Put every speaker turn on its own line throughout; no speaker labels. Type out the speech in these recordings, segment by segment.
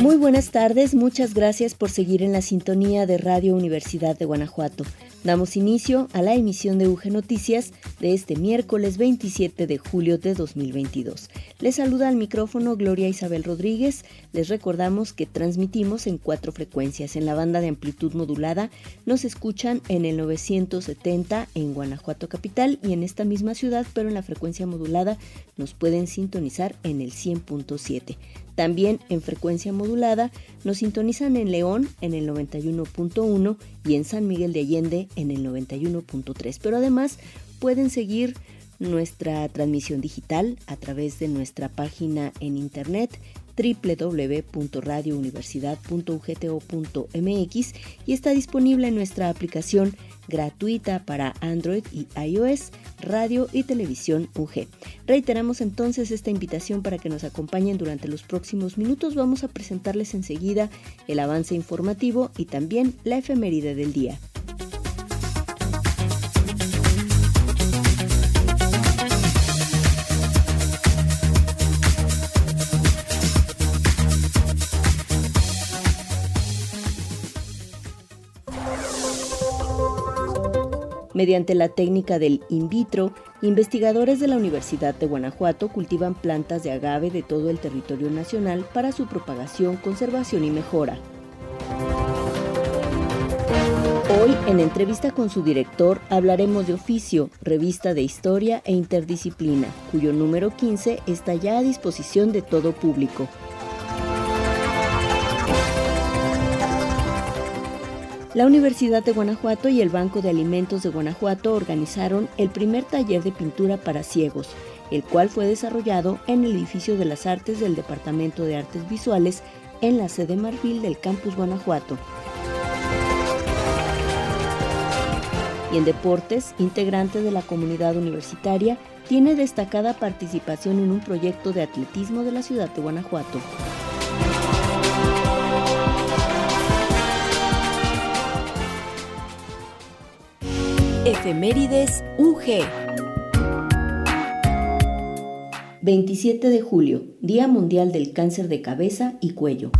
Muy buenas tardes, muchas gracias por seguir en la sintonía de Radio Universidad de Guanajuato. Damos inicio a la emisión de UG Noticias de este miércoles 27 de julio de 2022. Les saluda al micrófono Gloria Isabel Rodríguez. Les recordamos que transmitimos en cuatro frecuencias. En la banda de amplitud modulada nos escuchan en el 970 en Guanajuato Capital y en esta misma ciudad, pero en la frecuencia modulada nos pueden sintonizar en el 100.7. También en frecuencia modulada nos sintonizan en León en el 91.1 y en San Miguel de Allende en el 91.3. Pero además pueden seguir nuestra transmisión digital a través de nuestra página en internet www.radiouniversidad.ugto.mx y está disponible en nuestra aplicación gratuita para Android y iOS, radio y televisión UG. Reiteramos entonces esta invitación para que nos acompañen durante los próximos minutos. Vamos a presentarles enseguida el avance informativo y también la efeméride del día. Mediante la técnica del in vitro, investigadores de la Universidad de Guanajuato cultivan plantas de agave de todo el territorio nacional para su propagación, conservación y mejora. Hoy, en entrevista con su director, hablaremos de Oficio, revista de historia e interdisciplina, cuyo número 15 está ya a disposición de todo público. La Universidad de Guanajuato y el Banco de Alimentos de Guanajuato organizaron el primer taller de pintura para ciegos, el cual fue desarrollado en el edificio de las artes del Departamento de Artes Visuales en la sede Marfil del Campus Guanajuato. Y en deportes, integrante de la comunidad universitaria, tiene destacada participación en un proyecto de atletismo de la ciudad de Guanajuato.
Efemérides UG.
27 de julio, Día Mundial del Cáncer de Cabeza y Cuello.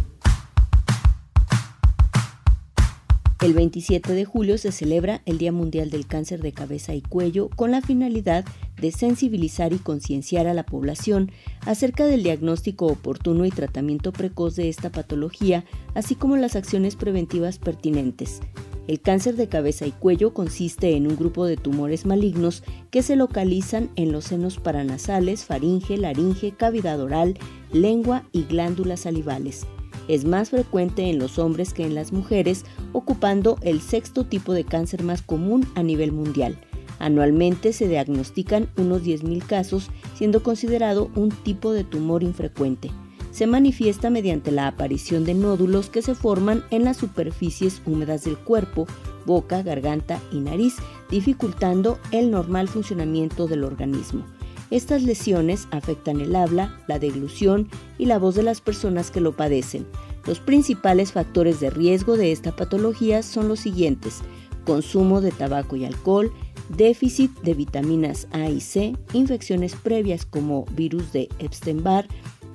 El 27 de julio se celebra el Día Mundial del Cáncer de Cabeza y Cuello con la finalidad de sensibilizar y concienciar a la población acerca del diagnóstico oportuno y tratamiento precoz de esta patología, así como las acciones preventivas pertinentes. El cáncer de cabeza y cuello consiste en un grupo de tumores malignos que se localizan en los senos paranasales, faringe, laringe, cavidad oral, lengua y glándulas salivales. Es más frecuente en los hombres que en las mujeres, ocupando el sexto tipo de cáncer más común a nivel mundial. Anualmente se diagnostican unos 10.000 casos, siendo considerado un tipo de tumor infrecuente se manifiesta mediante la aparición de nódulos que se forman en las superficies húmedas del cuerpo, boca, garganta y nariz, dificultando el normal funcionamiento del organismo. Estas lesiones afectan el habla, la deglución y la voz de las personas que lo padecen. Los principales factores de riesgo de esta patología son los siguientes: consumo de tabaco y alcohol, déficit de vitaminas A y C, infecciones previas como virus de Epstein-Barr,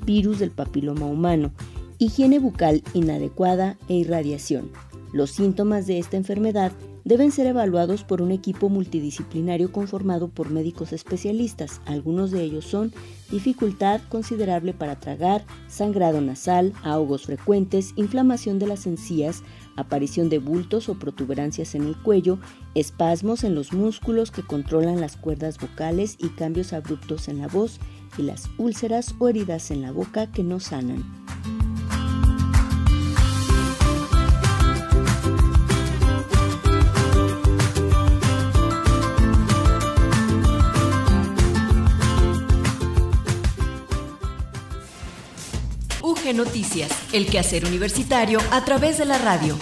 virus del papiloma humano, higiene bucal inadecuada e irradiación. Los síntomas de esta enfermedad deben ser evaluados por un equipo multidisciplinario conformado por médicos especialistas. Algunos de ellos son dificultad considerable para tragar, sangrado nasal, ahogos frecuentes, inflamación de las encías, aparición de bultos o protuberancias en el cuello, espasmos en los músculos que controlan las cuerdas vocales y cambios abruptos en la voz, y las úlceras o heridas en la boca que no sanan.
UG Noticias, el quehacer universitario a través de la radio.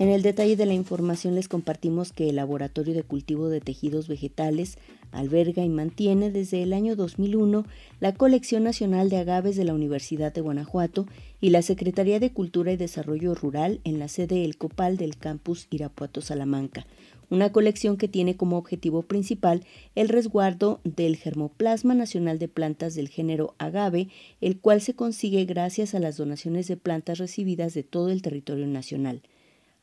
En el detalle de la información les compartimos que el Laboratorio de Cultivo de Tejidos Vegetales alberga y mantiene desde el año 2001 la Colección Nacional de Agaves de la Universidad de Guanajuato y la Secretaría de Cultura y Desarrollo Rural en la sede El Copal del campus Irapuato Salamanca, una colección que tiene como objetivo principal el resguardo del germoplasma nacional de plantas del género agave, el cual se consigue gracias a las donaciones de plantas recibidas de todo el territorio nacional.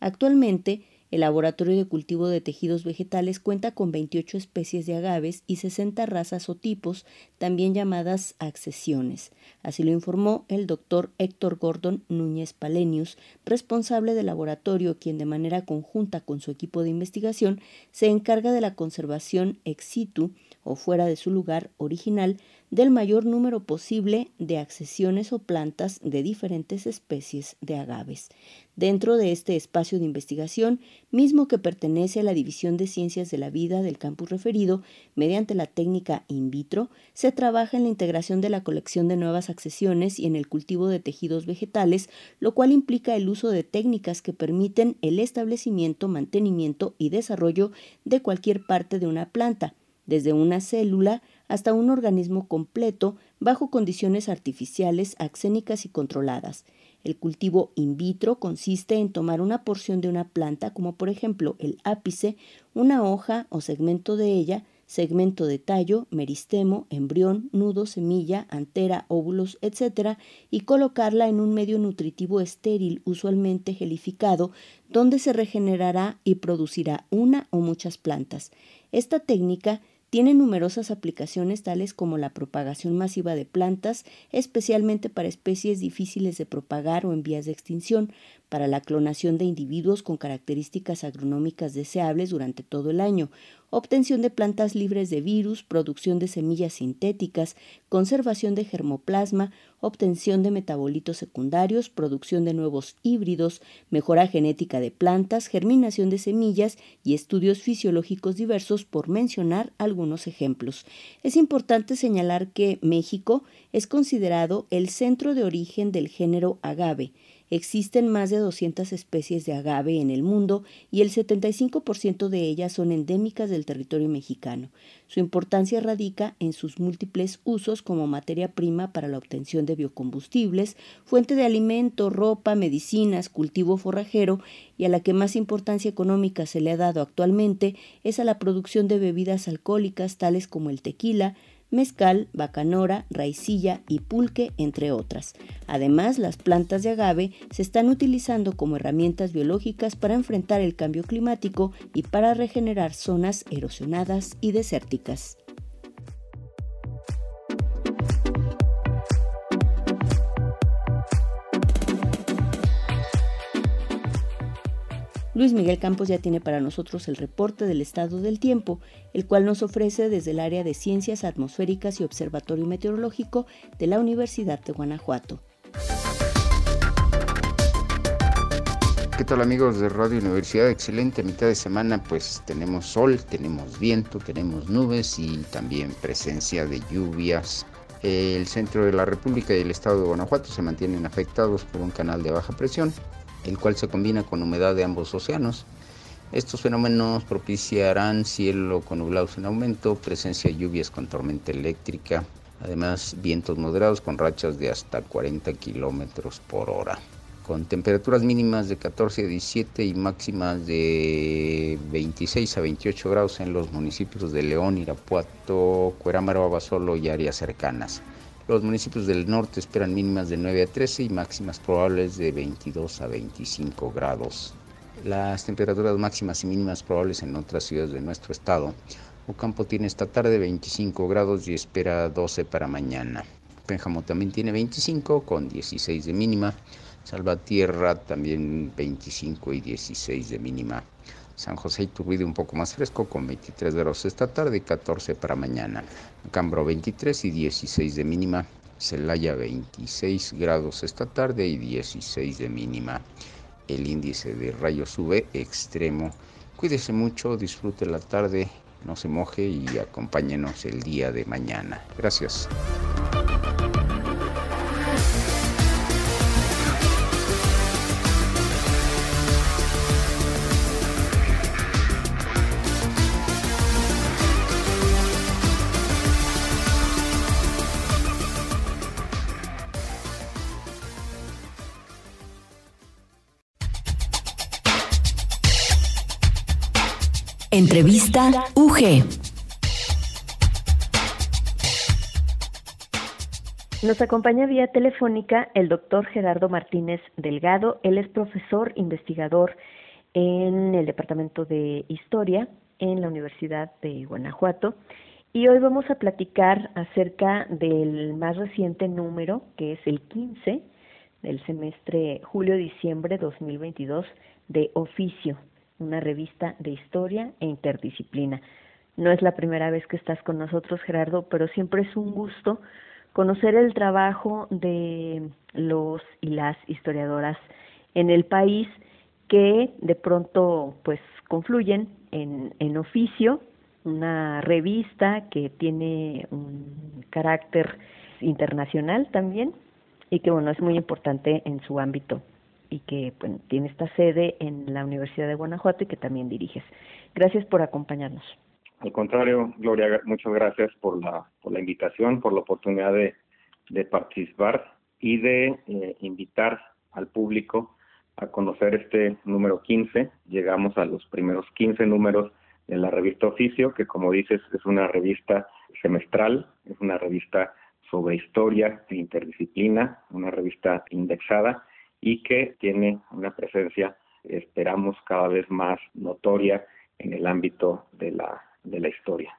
Actualmente, el Laboratorio de Cultivo de Tejidos Vegetales cuenta con 28 especies de agaves y 60 razas o tipos, también llamadas accesiones. Así lo informó el doctor Héctor Gordon Núñez Palenius, responsable del laboratorio, quien de manera conjunta con su equipo de investigación se encarga de la conservación ex situ o fuera de su lugar original del mayor número posible de accesiones o plantas de diferentes especies de agaves. Dentro de este espacio de investigación, mismo que pertenece a la División de Ciencias de la Vida del campus referido, mediante la técnica in vitro, se trabaja en la integración de la colección de nuevas accesiones y en el cultivo de tejidos vegetales, lo cual implica el uso de técnicas que permiten el establecimiento, mantenimiento y desarrollo de cualquier parte de una planta, desde una célula hasta un organismo completo bajo condiciones artificiales, axénicas y controladas. El cultivo in vitro consiste en tomar una porción de una planta, como por ejemplo el ápice, una hoja o segmento de ella, segmento de tallo, meristemo, embrión, nudo, semilla, antera, óvulos, etc., y colocarla en un medio nutritivo estéril, usualmente gelificado, donde se regenerará y producirá una o muchas plantas. Esta técnica tiene numerosas aplicaciones tales como la propagación masiva de plantas, especialmente para especies difíciles de propagar o en vías de extinción, para la clonación de individuos con características agronómicas deseables durante todo el año, obtención de plantas libres de virus, producción de semillas sintéticas, conservación de germoplasma, obtención de metabolitos secundarios, producción de nuevos híbridos, mejora genética de plantas, germinación de semillas y estudios fisiológicos diversos, por mencionar algunos ejemplos. Es importante señalar que México es considerado el centro de origen del género agave, Existen más de 200 especies de agave en el mundo y el 75% de ellas son endémicas del territorio mexicano. Su importancia radica en sus múltiples usos como materia prima para la obtención de biocombustibles, fuente de alimento, ropa, medicinas, cultivo forrajero y a la que más importancia económica se le ha dado actualmente es a la producción de bebidas alcohólicas tales como el tequila, mezcal, bacanora, raicilla y pulque, entre otras. Además, las plantas de agave se están utilizando como herramientas biológicas para enfrentar el cambio climático y para regenerar zonas erosionadas y desérticas. Luis Miguel Campos ya tiene para nosotros el reporte del estado del tiempo, el cual nos ofrece desde el área de Ciencias Atmosféricas y Observatorio Meteorológico de la Universidad de Guanajuato.
¿Qué tal amigos de Radio Universidad? Excelente mitad de semana, pues tenemos sol, tenemos viento, tenemos nubes y también presencia de lluvias. El centro de la República y el estado de Guanajuato se mantienen afectados por un canal de baja presión el cual se combina con humedad de ambos océanos. Estos fenómenos propiciarán cielo con nublados en aumento, presencia de lluvias con tormenta eléctrica, además vientos moderados con rachas de hasta 40 kilómetros por hora, con temperaturas mínimas de 14 a 17 y máximas de 26 a 28 grados en los municipios de León, Irapuato, Cuerámaro, Abasolo y áreas cercanas. Los municipios del norte esperan mínimas de 9 a 13 y máximas probables de 22 a 25 grados. Las temperaturas máximas y mínimas probables en otras ciudades de nuestro estado. Ocampo tiene esta tarde 25 grados y espera 12 para mañana. Pénjamo también tiene 25 con 16 de mínima. Salvatierra también 25 y 16 de mínima. San José Iturbide un poco más fresco con 23 grados esta tarde y 14 para mañana. Cambro 23 y 16 de mínima. Celaya 26 grados esta tarde y 16 de mínima. El índice de rayos sube extremo. Cuídese mucho, disfrute la tarde, no se moje y acompáñenos el día de mañana. Gracias.
Entrevista UG.
Nos acompaña vía telefónica el doctor Gerardo Martínez Delgado. Él es profesor investigador en el Departamento de Historia en la Universidad de Guanajuato. Y hoy vamos a platicar acerca del más reciente número, que es el 15 del semestre julio-diciembre 2022 de Oficio, una revista de historia e interdisciplina. No es la primera vez que estás con nosotros, Gerardo, pero siempre es un gusto conocer el trabajo de los y las historiadoras en el país que de pronto pues confluyen en, en oficio, una revista que tiene un carácter internacional también y que bueno es muy importante en su ámbito y que bueno, tiene esta sede en la Universidad de Guanajuato y que también diriges. Gracias por acompañarnos.
Al contrario, Gloria, muchas gracias por la, por la invitación, por la oportunidad de, participar y de eh, invitar al público a conocer este número 15. Llegamos a los primeros 15 números de la revista Oficio, que como dices es una revista semestral, es una revista sobre historia e interdisciplina, una revista indexada y que tiene una presencia, esperamos, cada vez más notoria en el ámbito de la, de la historia.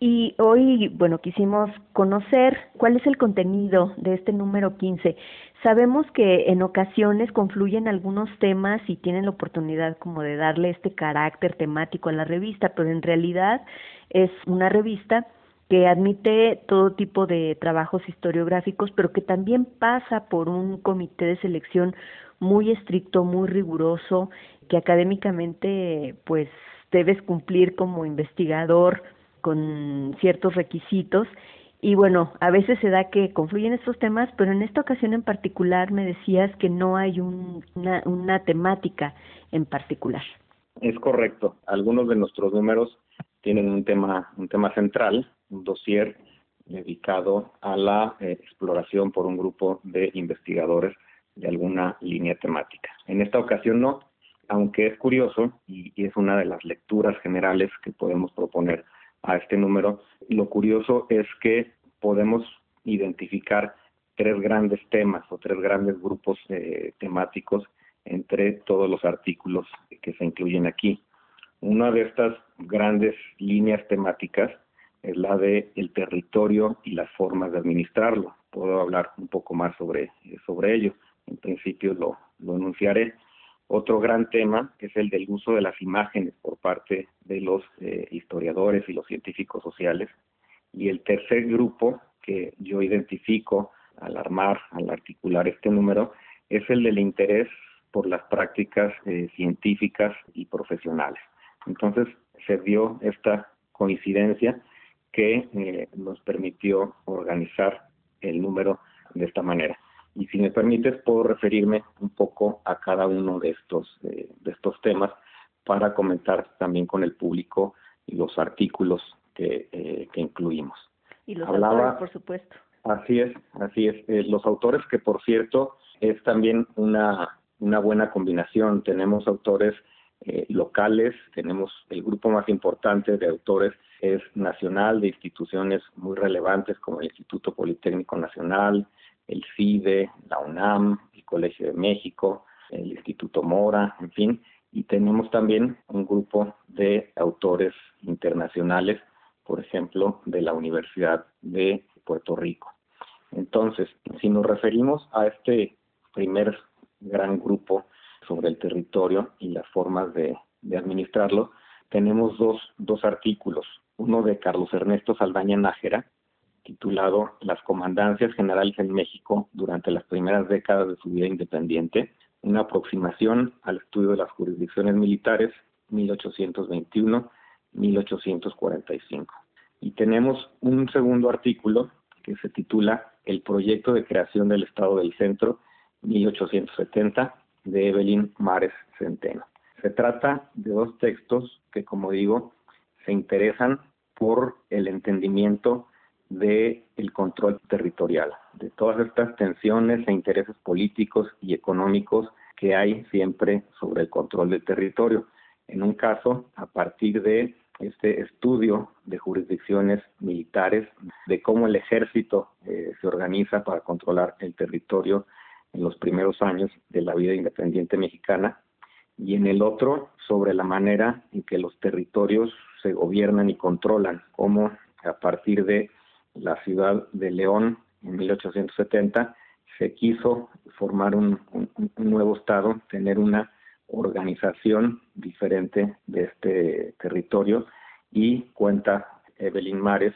Y hoy, bueno, quisimos conocer cuál es el contenido de este número 15. Sabemos que en ocasiones confluyen algunos temas y tienen la oportunidad como de darle este carácter temático a la revista, pero en realidad es una revista que admite todo tipo de trabajos historiográficos, pero que también pasa por un comité de selección muy estricto, muy riguroso, que académicamente pues debes cumplir como investigador con ciertos requisitos y bueno, a veces se da que confluyen estos temas, pero en esta ocasión en particular me decías que no hay una, una temática en particular.
Es correcto. Algunos de nuestros números tienen un tema, un tema central, un dossier dedicado a la eh, exploración por un grupo de investigadores de alguna línea temática. En esta ocasión no, aunque es curioso y es una de las lecturas generales que podemos proponer a este número. Lo curioso es que podemos identificar tres grandes temas o tres grandes grupos eh, temáticos entre todos los artículos que se incluyen aquí. Una de estas grandes líneas temáticas es la de el territorio y las formas de administrarlo. Puedo hablar un poco más sobre, sobre ello. En principio lo, lo enunciaré. Otro gran tema es el del uso de las imágenes por parte de los eh, historiadores y los científicos sociales. Y el tercer grupo que yo identifico al armar, al articular este número, es el del interés por las prácticas eh, científicas y profesionales. Entonces se dio esta coincidencia que eh, nos permitió organizar el número de esta manera. Y si me permites, puedo referirme un poco a cada uno de estos, eh, de estos temas para comentar también con el público y los artículos que, eh, que incluimos.
Y los autores, por supuesto.
Así es, así es. Eh, los autores que, por cierto, es también una, una buena combinación. Tenemos autores locales, tenemos el grupo más importante de autores es nacional, de instituciones muy relevantes como el Instituto Politécnico Nacional, el CIDE, la UNAM, el Colegio de México, el Instituto Mora, en fin, y tenemos también un grupo de autores internacionales, por ejemplo, de la Universidad de Puerto Rico. Entonces, si nos referimos a este primer gran grupo sobre el territorio y las formas de, administrarlo, tenemos dos, dos artículos, uno de Carlos Ernesto Saldaña Nájera, titulado Las Comandancias Generales en México durante las primeras décadas de su vida independiente, una aproximación al estudio de las jurisdicciones militares 1821-1845. Y tenemos un segundo artículo que se titula El proyecto de creación del Estado del Centro 1870 de Evelyn Mares Centeno. Se trata de dos textos que, como digo, se interesan por el entendimiento de el control territorial, de todas estas tensiones e intereses políticos y económicos que hay siempre sobre el control del territorio. en un caso a partir de este estudio de jurisdicciones militares, de cómo el ejército eh, se organiza para controlar el territorio en los primeros años de la vida independiente mexicana, y en el otro sobre la manera en que los territorios se gobiernan y controlan, como a partir de la ciudad de León en 1870 se quiso formar un, nuevo estado, tener una organización diferente de este territorio y cuenta Evelyn Mares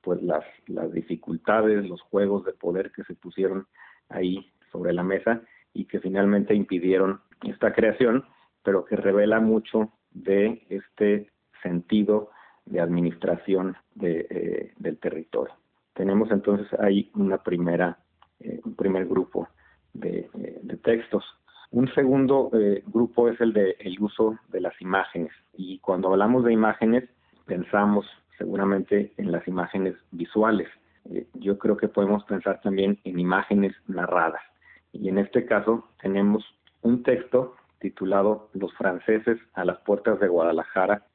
pues las, las dificultades, los juegos de poder que se pusieron ahí sobre la mesa y que finalmente impidieron esta creación, pero que revela mucho de este sentido de administración de, eh, del territorio. Tenemos entonces ahí una primera, eh, un primer grupo de, eh, de textos. Un segundo grupo es el de el uso de las imágenes. Y cuando hablamos de imágenes, pensamos seguramente en las imágenes visuales. yo creo que podemos pensar también en imágenes narradas. Y en este caso tenemos un texto titulado Los franceses a las puertas de Guadalajara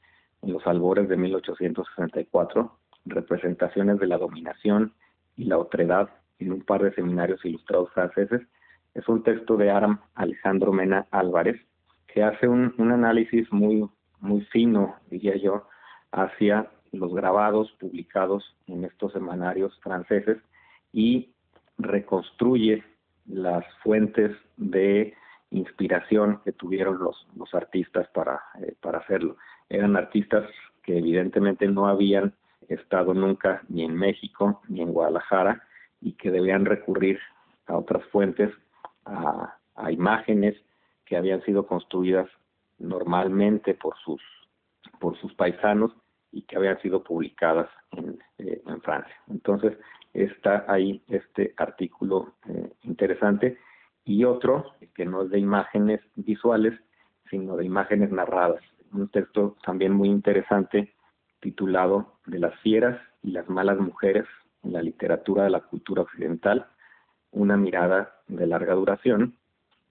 en los albores de 1864, representaciones de la dominación y la otredad en un par de seminarios ilustrados franceses, es un texto de Aram Alejandro Mena Álvarez, que hace un, análisis muy, muy fino, diría yo, hacia los grabados publicados en estos semanarios franceses y reconstruye las fuentes de inspiración que tuvieron los, los artistas para, eh, para hacerlo. Eran artistas que evidentemente no habían estado nunca ni en México ni en Guadalajara y que debían recurrir a otras fuentes, a, a imágenes que habían sido construidas normalmente por sus, por sus paisanos y que habían sido publicadas en, eh, en Francia. Entonces está ahí este artículo eh, interesante y otro que no es de imágenes visuales, sino de imágenes narradas. Un texto también muy interesante titulado De las fieras y las malas mujeres en la literatura de la cultura occidental, una mirada de larga duración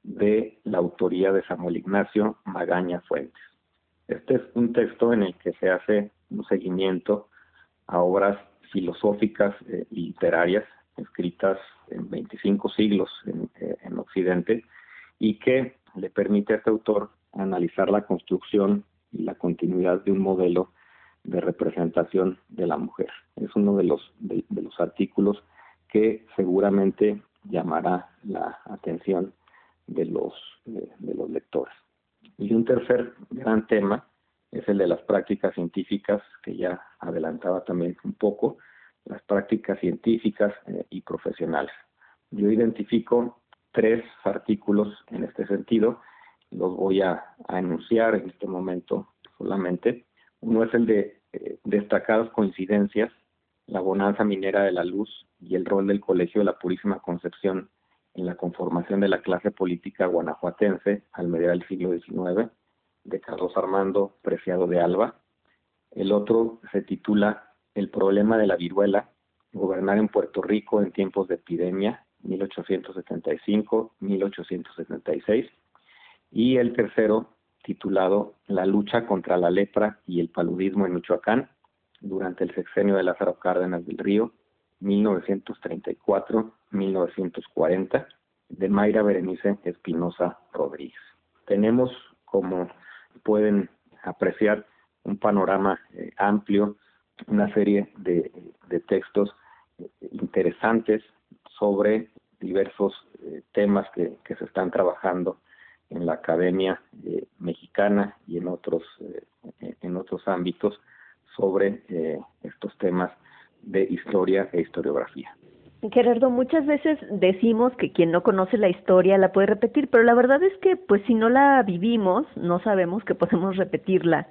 de la autoría de Samuel Ignacio Magaña Fuentes. Este es un texto en el que se hace un seguimiento a obras filosóficas eh, literarias escritas en 25 siglos eh, en, Occidente y que le permite a este autor analizar la construcción y la continuidad de un modelo de representación de la mujer. Es uno de los, de, los artículos que seguramente llamará la atención de los, de los lectores. Y un tercer gran tema es el de las prácticas científicas, que ya adelantaba también un poco, las prácticas científicas eh, y profesionales. Yo identifico tres artículos en este sentido, los voy a, enunciar en este momento solamente. Uno es el de eh, destacadas coincidencias, la bonanza minera de la luz y el rol del Colegio de la Purísima Concepción en la conformación de la clase política guanajuatense al mediados del siglo XIX, de Carlos Armando Preciado de Alba. El otro se titula el problema de la viruela, gobernar en Puerto Rico en tiempos de epidemia, 1875-1876, y el tercero, titulado La lucha contra la lepra y el paludismo en Michoacán, durante el sexenio de Lázaro Cárdenas del Río, 1934-1940, de Mayra Berenice Espinosa Rodríguez. Tenemos, como pueden apreciar, un panorama eh, amplio una serie de, textos interesantes sobre diversos eh, temas que, se están trabajando en la academia eh, mexicana y en otros eh, en otros ámbitos sobre estos temas de historia e historiografía.
Gerardo, muchas veces decimos que quien no conoce la historia la puede repetir, pero la verdad es que pues si no la vivimos, no sabemos que podemos repetirla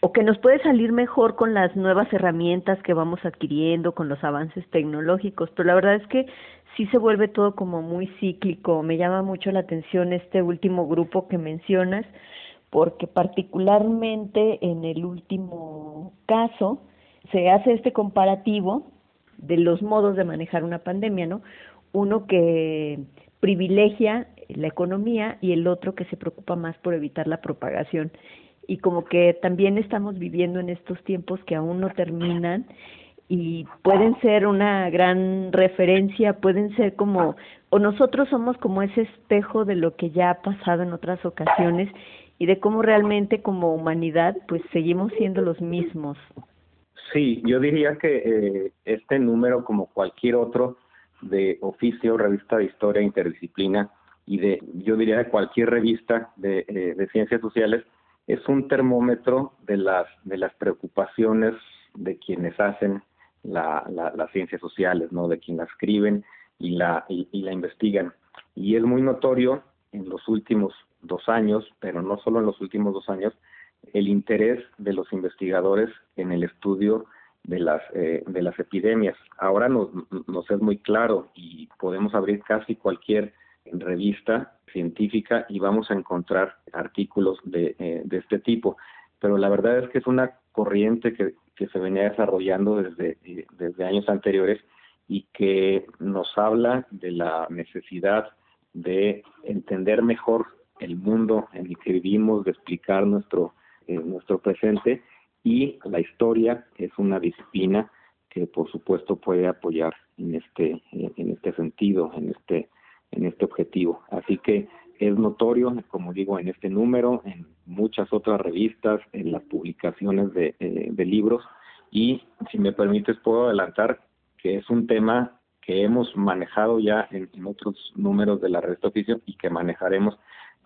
o que nos puede salir mejor con las nuevas herramientas que vamos adquiriendo, con los avances tecnológicos, pero la verdad es que sí se vuelve todo como muy cíclico. Me llama mucho la atención este último grupo que mencionas, porque particularmente en el último caso se hace este comparativo de los modos de manejar una pandemia, ¿no? Uno que privilegia la economía y el otro que se preocupa más por evitar la propagación
y como que también estamos viviendo en estos tiempos que aún no terminan y pueden ser una gran referencia, pueden ser como, o nosotros somos como ese espejo de lo que ya ha pasado en otras ocasiones y de cómo realmente como humanidad pues seguimos siendo los mismos.
Sí, yo diría que eh, este número como cualquier otro de oficio, revista de historia, interdisciplina y de, yo diría de cualquier revista de, eh, ciencias sociales, es un termómetro de las, de las preocupaciones de quienes hacen la, las ciencias sociales, ¿no? De quien la escriben y la, y, la investigan. Y es muy notorio en los últimos dos años, pero no solo en los últimos dos años, el interés de los investigadores en el estudio de las eh, de las epidemias. Ahora nos, nos es muy claro y podemos abrir casi cualquier revista científica y vamos a encontrar artículos de, eh, este tipo. Pero la verdad es que es una corriente que, que se venía desarrollando desde, desde años anteriores y que nos habla de la necesidad de entender mejor el mundo en el que vivimos, de explicar nuestro, eh, nuestro presente y la historia es una disciplina que por supuesto puede apoyar en este, en este sentido, en este, en este objetivo. Así que es notorio, como digo, en este número, en muchas otras revistas, en las publicaciones de, eh, de libros y, si me permites, puedo adelantar que es un tema que hemos manejado ya en, otros números de la revista oficio y que manejaremos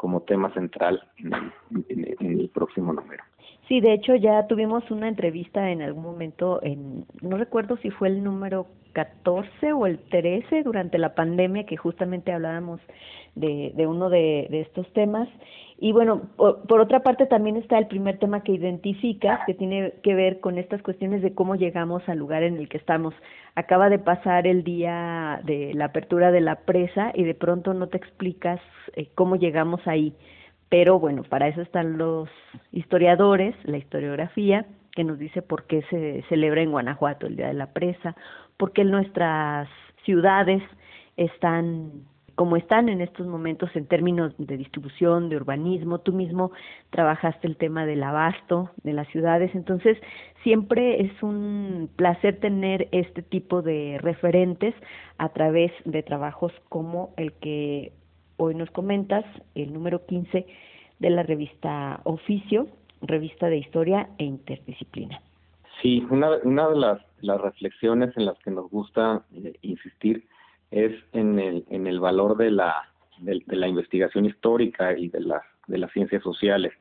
como tema central en el próximo número.
Sí, de hecho ya tuvimos una entrevista en algún momento, en, no recuerdo si fue el número 14 o el 13 durante la pandemia que justamente hablábamos de, uno de, estos temas. Y bueno, por, otra parte también está el primer tema que identifica, que tiene que ver con estas cuestiones de cómo llegamos al lugar en el que estamos. Acaba de pasar el día de la apertura de la presa y de pronto no te explicas eh, cómo llegamos ahí pero bueno, para eso están los historiadores, la historiografía, que nos dice por qué se celebra en Guanajuato el Día de la Presa, por qué nuestras ciudades están como están en estos momentos en términos de distribución, de urbanismo, tú mismo trabajaste el tema del abasto de las ciudades, entonces siempre es un placer tener este tipo de referentes a través de trabajos como el que hoy nos comentas, el número 15 de la revista Oficio, revista de historia e interdisciplina.
Sí, una, una de las, las reflexiones en las que nos gusta eh, insistir es en el, en el valor de la, de, la investigación histórica y de las, de las ciencias sociales.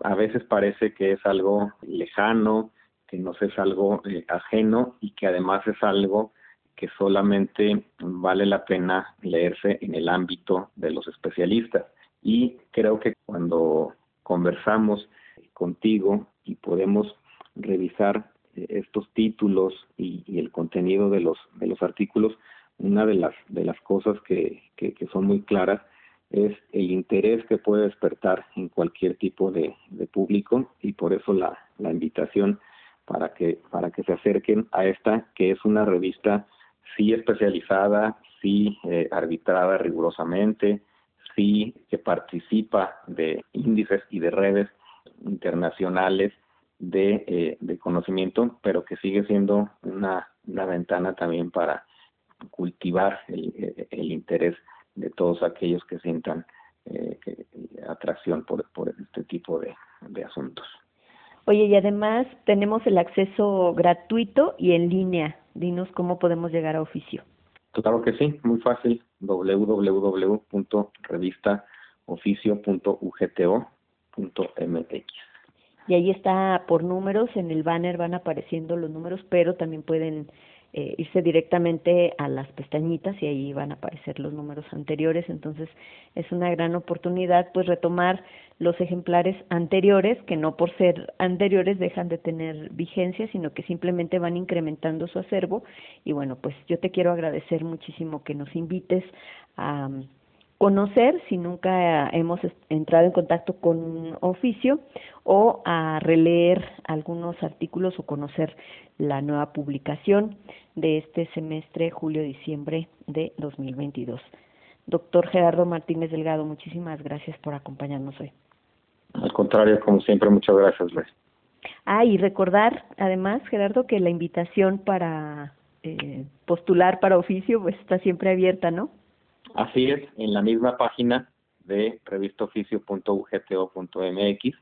A veces parece que es algo lejano, que nos es algo eh, ajeno y que además es algo que solamente vale la pena leerse en el ámbito de los especialistas. Y creo que cuando conversamos contigo y podemos revisar eh, estos títulos y, el contenido de los de los artículos, una de las de las cosas que, que, son muy claras es el interés que puede despertar en cualquier tipo de, de público y por eso la, la invitación para que para que se acerquen a esta que es una revista sí especializada, sí eh, arbitrada rigurosamente, sí que participa de índices y de redes internacionales de, eh, de conocimiento, pero que sigue siendo una, una ventana también para cultivar el, el, interés de todos aquellos que sientan eh, atracción por, por este tipo de, de asuntos.
Oye, y además tenemos el acceso gratuito y en línea dinos cómo podemos llegar a oficio.
Claro que sí, muy fácil, www.revistaoficio.ugto.mx.
Y ahí está por números, en el banner van apareciendo los números, pero también pueden eh, irse directamente a las pestañitas y ahí van a aparecer los números anteriores. Entonces es una gran oportunidad pues retomar los ejemplares anteriores, que no por ser anteriores dejan de tener vigencia, sino que simplemente van incrementando su acervo. Y bueno, pues yo te quiero agradecer muchísimo que nos invites a conocer si nunca hemos entrado en contacto con oficio o a releer algunos artículos o conocer la nueva publicación de este semestre julio-diciembre de 2022. Doctor Gerardo Martínez Delgado, muchísimas gracias por acompañarnos hoy.
Al contrario, como siempre, muchas gracias, Luis.
Ah, y recordar además, Gerardo, que la invitación para eh, postular para oficio pues está siempre abierta, ¿no?
Así es, en la misma página de revistaoficio.ugto.mx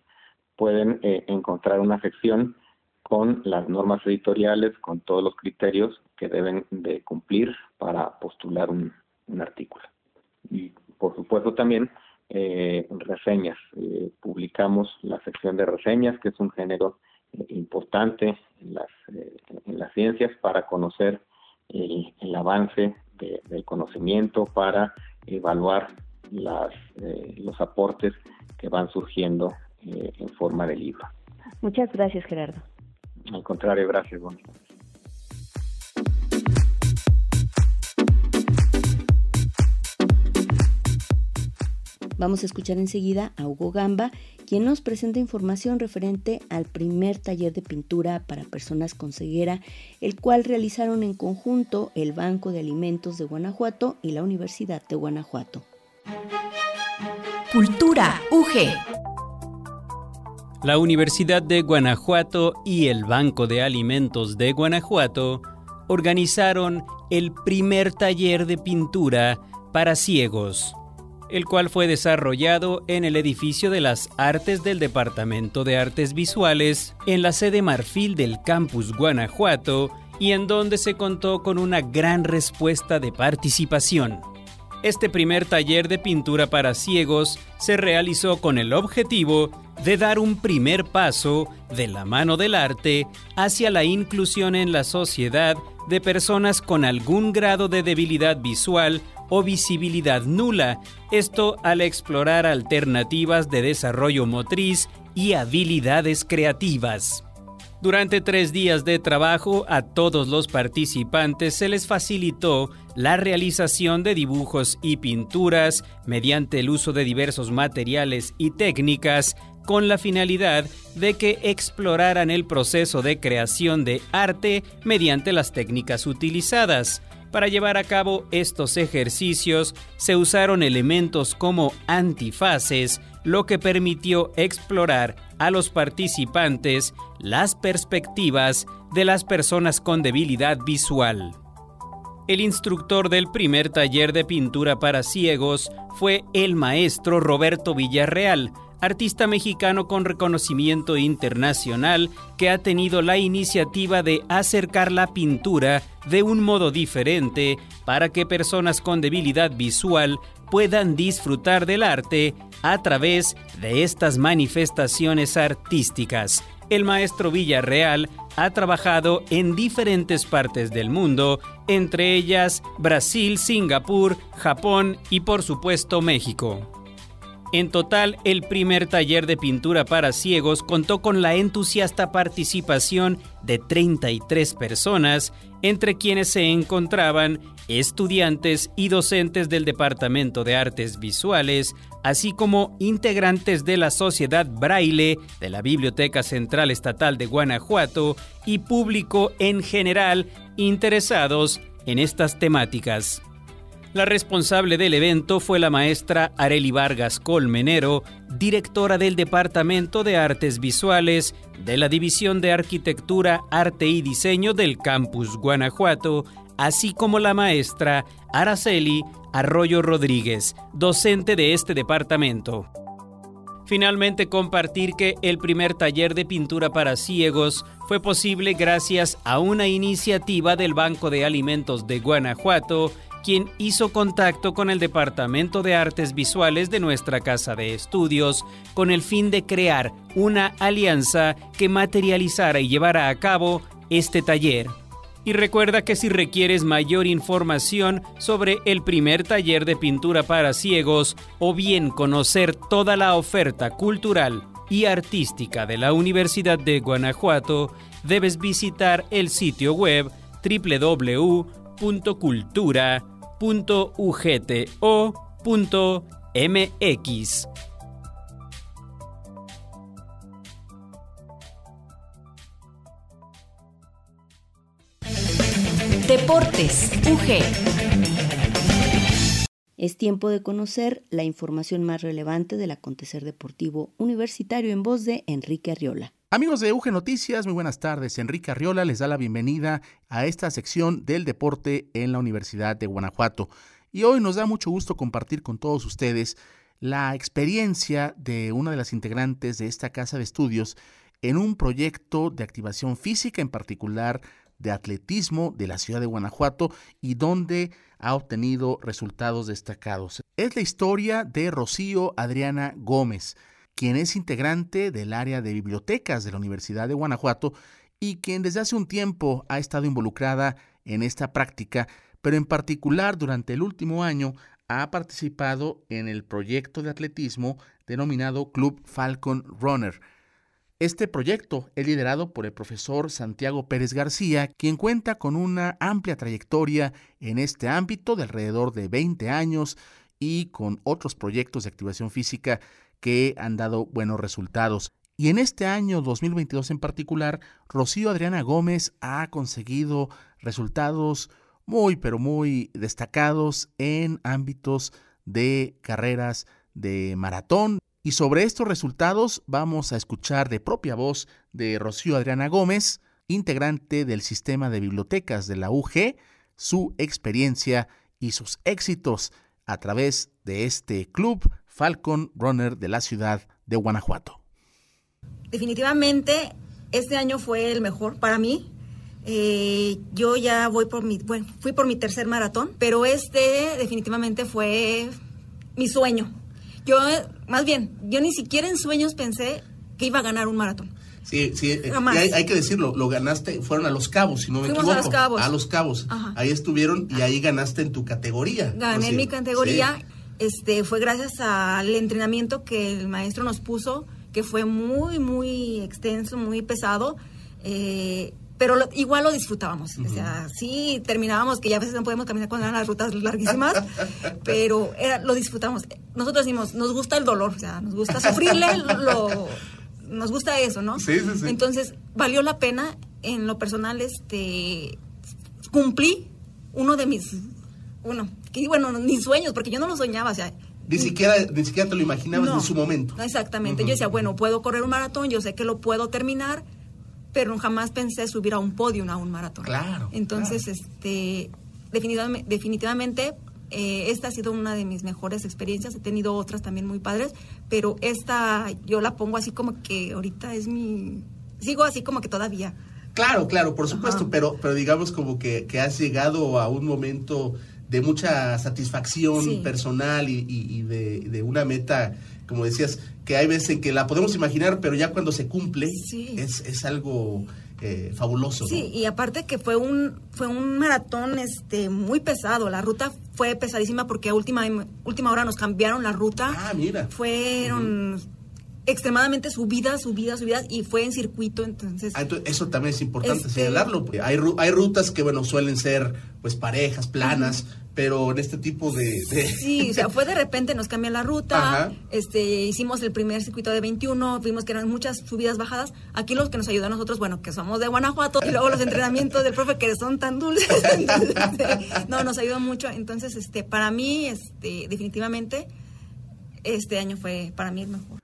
pueden eh, encontrar una sección con las normas editoriales, con todos los criterios que deben de cumplir para postular un, artículo. Y por supuesto también eh, reseñas. Eh, publicamos la sección de reseñas, que es un género importante en las, en las ciencias para conocer el avance del conocimiento, para evaluar las, eh, los aportes que van surgiendo eh, en forma de libro.
Muchas gracias, Gerardo.
Al contrario, gracias, Bonnie.
Vamos a escuchar enseguida a Hugo Gamba, quien nos presenta información referente al primer taller de pintura para personas con ceguera, el cual realizaron en conjunto el Banco de Alimentos de Guanajuato y la Universidad de Guanajuato.
Cultura UG.
La Universidad de Guanajuato y el Banco de Alimentos de Guanajuato organizaron el primer taller de pintura para ciegos, el cual fue desarrollado en el edificio de las artes del Departamento de Artes Visuales en la sede Marfil del campus Guanajuato y en donde se contó con una gran respuesta de participación. Este primer taller de pintura para ciegos se realizó con el objetivo de dar un primer paso de la mano del arte hacia la inclusión en la sociedad de personas con algún grado de debilidad visual o visibilidad nula, esto al explorar alternativas de desarrollo motriz y habilidades creativas. Durante tres días de trabajo a todos los participantes se les facilitó la realización de dibujos y pinturas mediante el uso de diversos materiales y técnicas con la finalidad de que exploraran el proceso de creación de arte mediante las técnicas utilizadas. Para llevar a cabo estos ejercicios se usaron elementos como antifaces, lo que permitió explorar a los participantes las perspectivas de las personas con debilidad visual. El instructor del primer taller de pintura para ciegos fue el maestro Roberto Villarreal, artista mexicano con reconocimiento internacional que ha tenido la iniciativa de acercar la pintura de un modo diferente para que personas con debilidad visual puedan disfrutar del arte a través de estas manifestaciones artísticas. El maestro Villarreal ha trabajado en diferentes partes del mundo, entre ellas Brasil, Singapur, Japón y por supuesto México. En total, el primer taller de pintura para ciegos contó con la entusiasta participación de 33 personas, entre quienes se encontraban estudiantes y docentes del Departamento de Artes Visuales, así como integrantes de la Sociedad Braille de la Biblioteca Central Estatal de Guanajuato y público en general interesados en estas temáticas. La responsable del evento fue la maestra Areli Vargas Colmenero, directora del Departamento de Artes Visuales de la División de Arquitectura, Arte y Diseño del Campus Guanajuato, así como la maestra Araceli Arroyo Rodríguez, docente de este departamento. Finalmente compartir que el primer taller de pintura para ciegos fue posible gracias a una iniciativa del Banco de Alimentos de Guanajuato quien hizo contacto con el Departamento de Artes Visuales de nuestra casa de estudios con el fin de crear una alianza que materializara y llevara a cabo este taller. Y recuerda que si requieres mayor información sobre el primer taller de pintura para ciegos o bien conocer toda la oferta cultural y artística de la Universidad de Guanajuato, debes visitar el sitio web www.cultura.com .ugto.mx.
Deportes UG.
Es tiempo de conocer la información más relevante del acontecer deportivo universitario en voz de Enrique Arriola.
Amigos de UG Noticias, muy buenas tardes. Enrique Arriola les da la bienvenida a esta sección del deporte en la Universidad de Guanajuato. Y hoy nos da mucho gusto compartir con todos ustedes la experiencia de una de las integrantes de esta casa de estudios en un proyecto de activación física, en particular de atletismo de la ciudad de Guanajuato y donde ha obtenido resultados destacados. Es la historia de Rocío Adriana Gómez, quien es integrante del área de bibliotecas de la Universidad de Guanajuato y quien desde hace un tiempo ha estado involucrada en esta práctica, pero en particular durante el último año ha participado en el proyecto de atletismo denominado Club Falcon Runner. Este proyecto es liderado por el profesor Santiago Pérez García, quien cuenta con una amplia trayectoria en este ámbito de alrededor de 20 años y con otros proyectos de activación física que han dado buenos resultados. Y en este año 2022 en particular, Rocío Adriana Gómez ha conseguido resultados muy, pero muy destacados en ámbitos de carreras de maratón. Y sobre estos resultados vamos a escuchar de propia voz de Rocío Adriana Gómez, integrante del sistema de bibliotecas de la UG, su experiencia y sus éxitos a través de este club Falcon Runner de la ciudad de Guanajuato.
Definitivamente este año fue el mejor para mí. Eh, yo ya voy por mi, bueno, fui por mi tercer maratón, pero este definitivamente fue mi sueño. Yo, más bien, yo ni siquiera en sueños pensé que iba a ganar un maratón.
Sí, sí, eh, hay, que decirlo, lo ganaste, fueron a Los Cabos, si no me equivoco.
a Los Cabos.
A Los Cabos. Ahí estuvieron y ahí ganaste en tu categoría.
Gané en mi categoría. Este, fue gracias al entrenamiento que el maestro nos puso, que fue muy, muy extenso, muy pesado. Eh, pero igual lo disfrutábamos. O sea, sí terminábamos, que ya a veces no podemos caminar cuando eran las rutas larguísimas, pero era, lo disfrutamos. Nosotros decimos, nos gusta el dolor, o sea, nos gusta sufrirle, lo, nos gusta eso, ¿no?
Sí, sí, sí.
Entonces, valió la pena, en lo personal, este, cumplí uno de mis, bueno, que, bueno, mis sueños, porque yo no lo soñaba, o sea,
ni siquiera, ni siquiera te lo imaginabas en su momento.
Exactamente. Yo decía, bueno, puedo correr un maratón, yo sé que lo puedo terminar, pero jamás pensé subir a un podio a un maratón.
Claro.
Entonces, este, definitivamente, definitivamente eh, esta ha sido una de mis mejores experiencias. He tenido otras también muy padres, pero esta yo la pongo así como que ahorita es mi, sigo así como que todavía.
Claro, claro, por supuesto, pero, pero digamos como que, que has llegado a un momento de mucha satisfacción personal y, de, de, una meta, como decías, que hay veces en que la podemos imaginar, pero ya cuando se cumple es, es algo eh, fabuloso.
Sí, y aparte que fue un fue un maratón este muy pesado. La ruta fue pesadísima porque a última última hora nos cambiaron la ruta.
Ah, mira.
Fueron extremadamente subidas, subidas, subidas y fue en circuito, entonces...
Ah, eso también es importante este señalarlo. Hay, hay rutas que, bueno, suelen ser pues parejas, planas, pero en este tipo de,
Sí, o sea, fue de repente, nos cambió la ruta, este hicimos el primer circuito de 21, vimos que eran muchas subidas, bajadas. Aquí los que nos ayudó a nosotros, bueno, que somos de Guanajuato, y luego los entrenamientos del profe que son tan dulces. No, nos ayudó mucho. Entonces, este para mí, este definitivamente, este año fue para mí el mejor.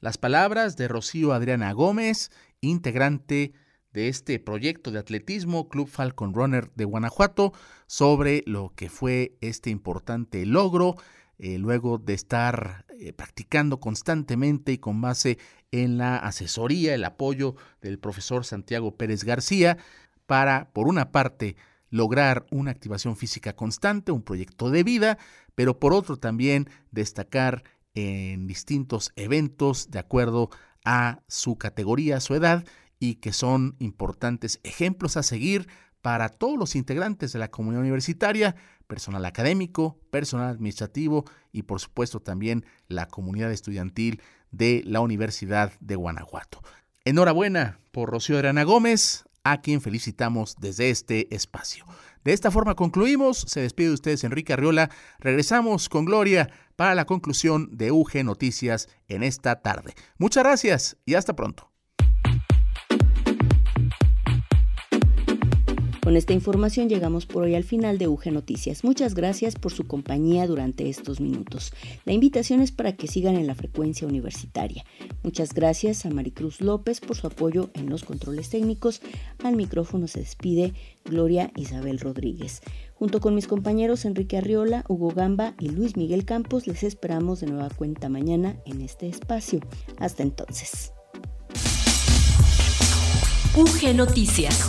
Las palabras de Rocío Adriana Gómez, integrante de este proyecto de atletismo Club Falcon Runner de Guanajuato sobre lo que fue este importante logro eh, luego de estar eh, practicando constantemente y con base en la asesoría, el apoyo del profesor Santiago Pérez García para, por una parte, lograr una activación física constante, un proyecto de vida, pero por otro también destacar en distintos eventos de acuerdo a su categoría, su edad y que son importantes ejemplos a seguir para todos los integrantes de la comunidad universitaria, personal académico, personal administrativo y por supuesto también la comunidad estudiantil de la Universidad de Guanajuato. Enhorabuena por Rocío Arana Gómez, a quien felicitamos desde este espacio. De esta forma concluimos. Se despide de ustedes Enrique Arriola. Regresamos con Gloria para la conclusión de UG Noticias en esta tarde. Muchas gracias y hasta pronto.
Con esta información llegamos por hoy al final de UG Noticias. Muchas gracias por su compañía durante estos minutos. La invitación es para que sigan en la frecuencia universitaria. Muchas gracias a Maricruz López por su apoyo en los controles técnicos. Al micrófono se despide Gloria Isabel Rodríguez. Junto con mis compañeros Enrique Arriola, Hugo Gamba y Luis Miguel Campos, les esperamos de nueva cuenta mañana en este espacio. Hasta entonces.
UG Noticias.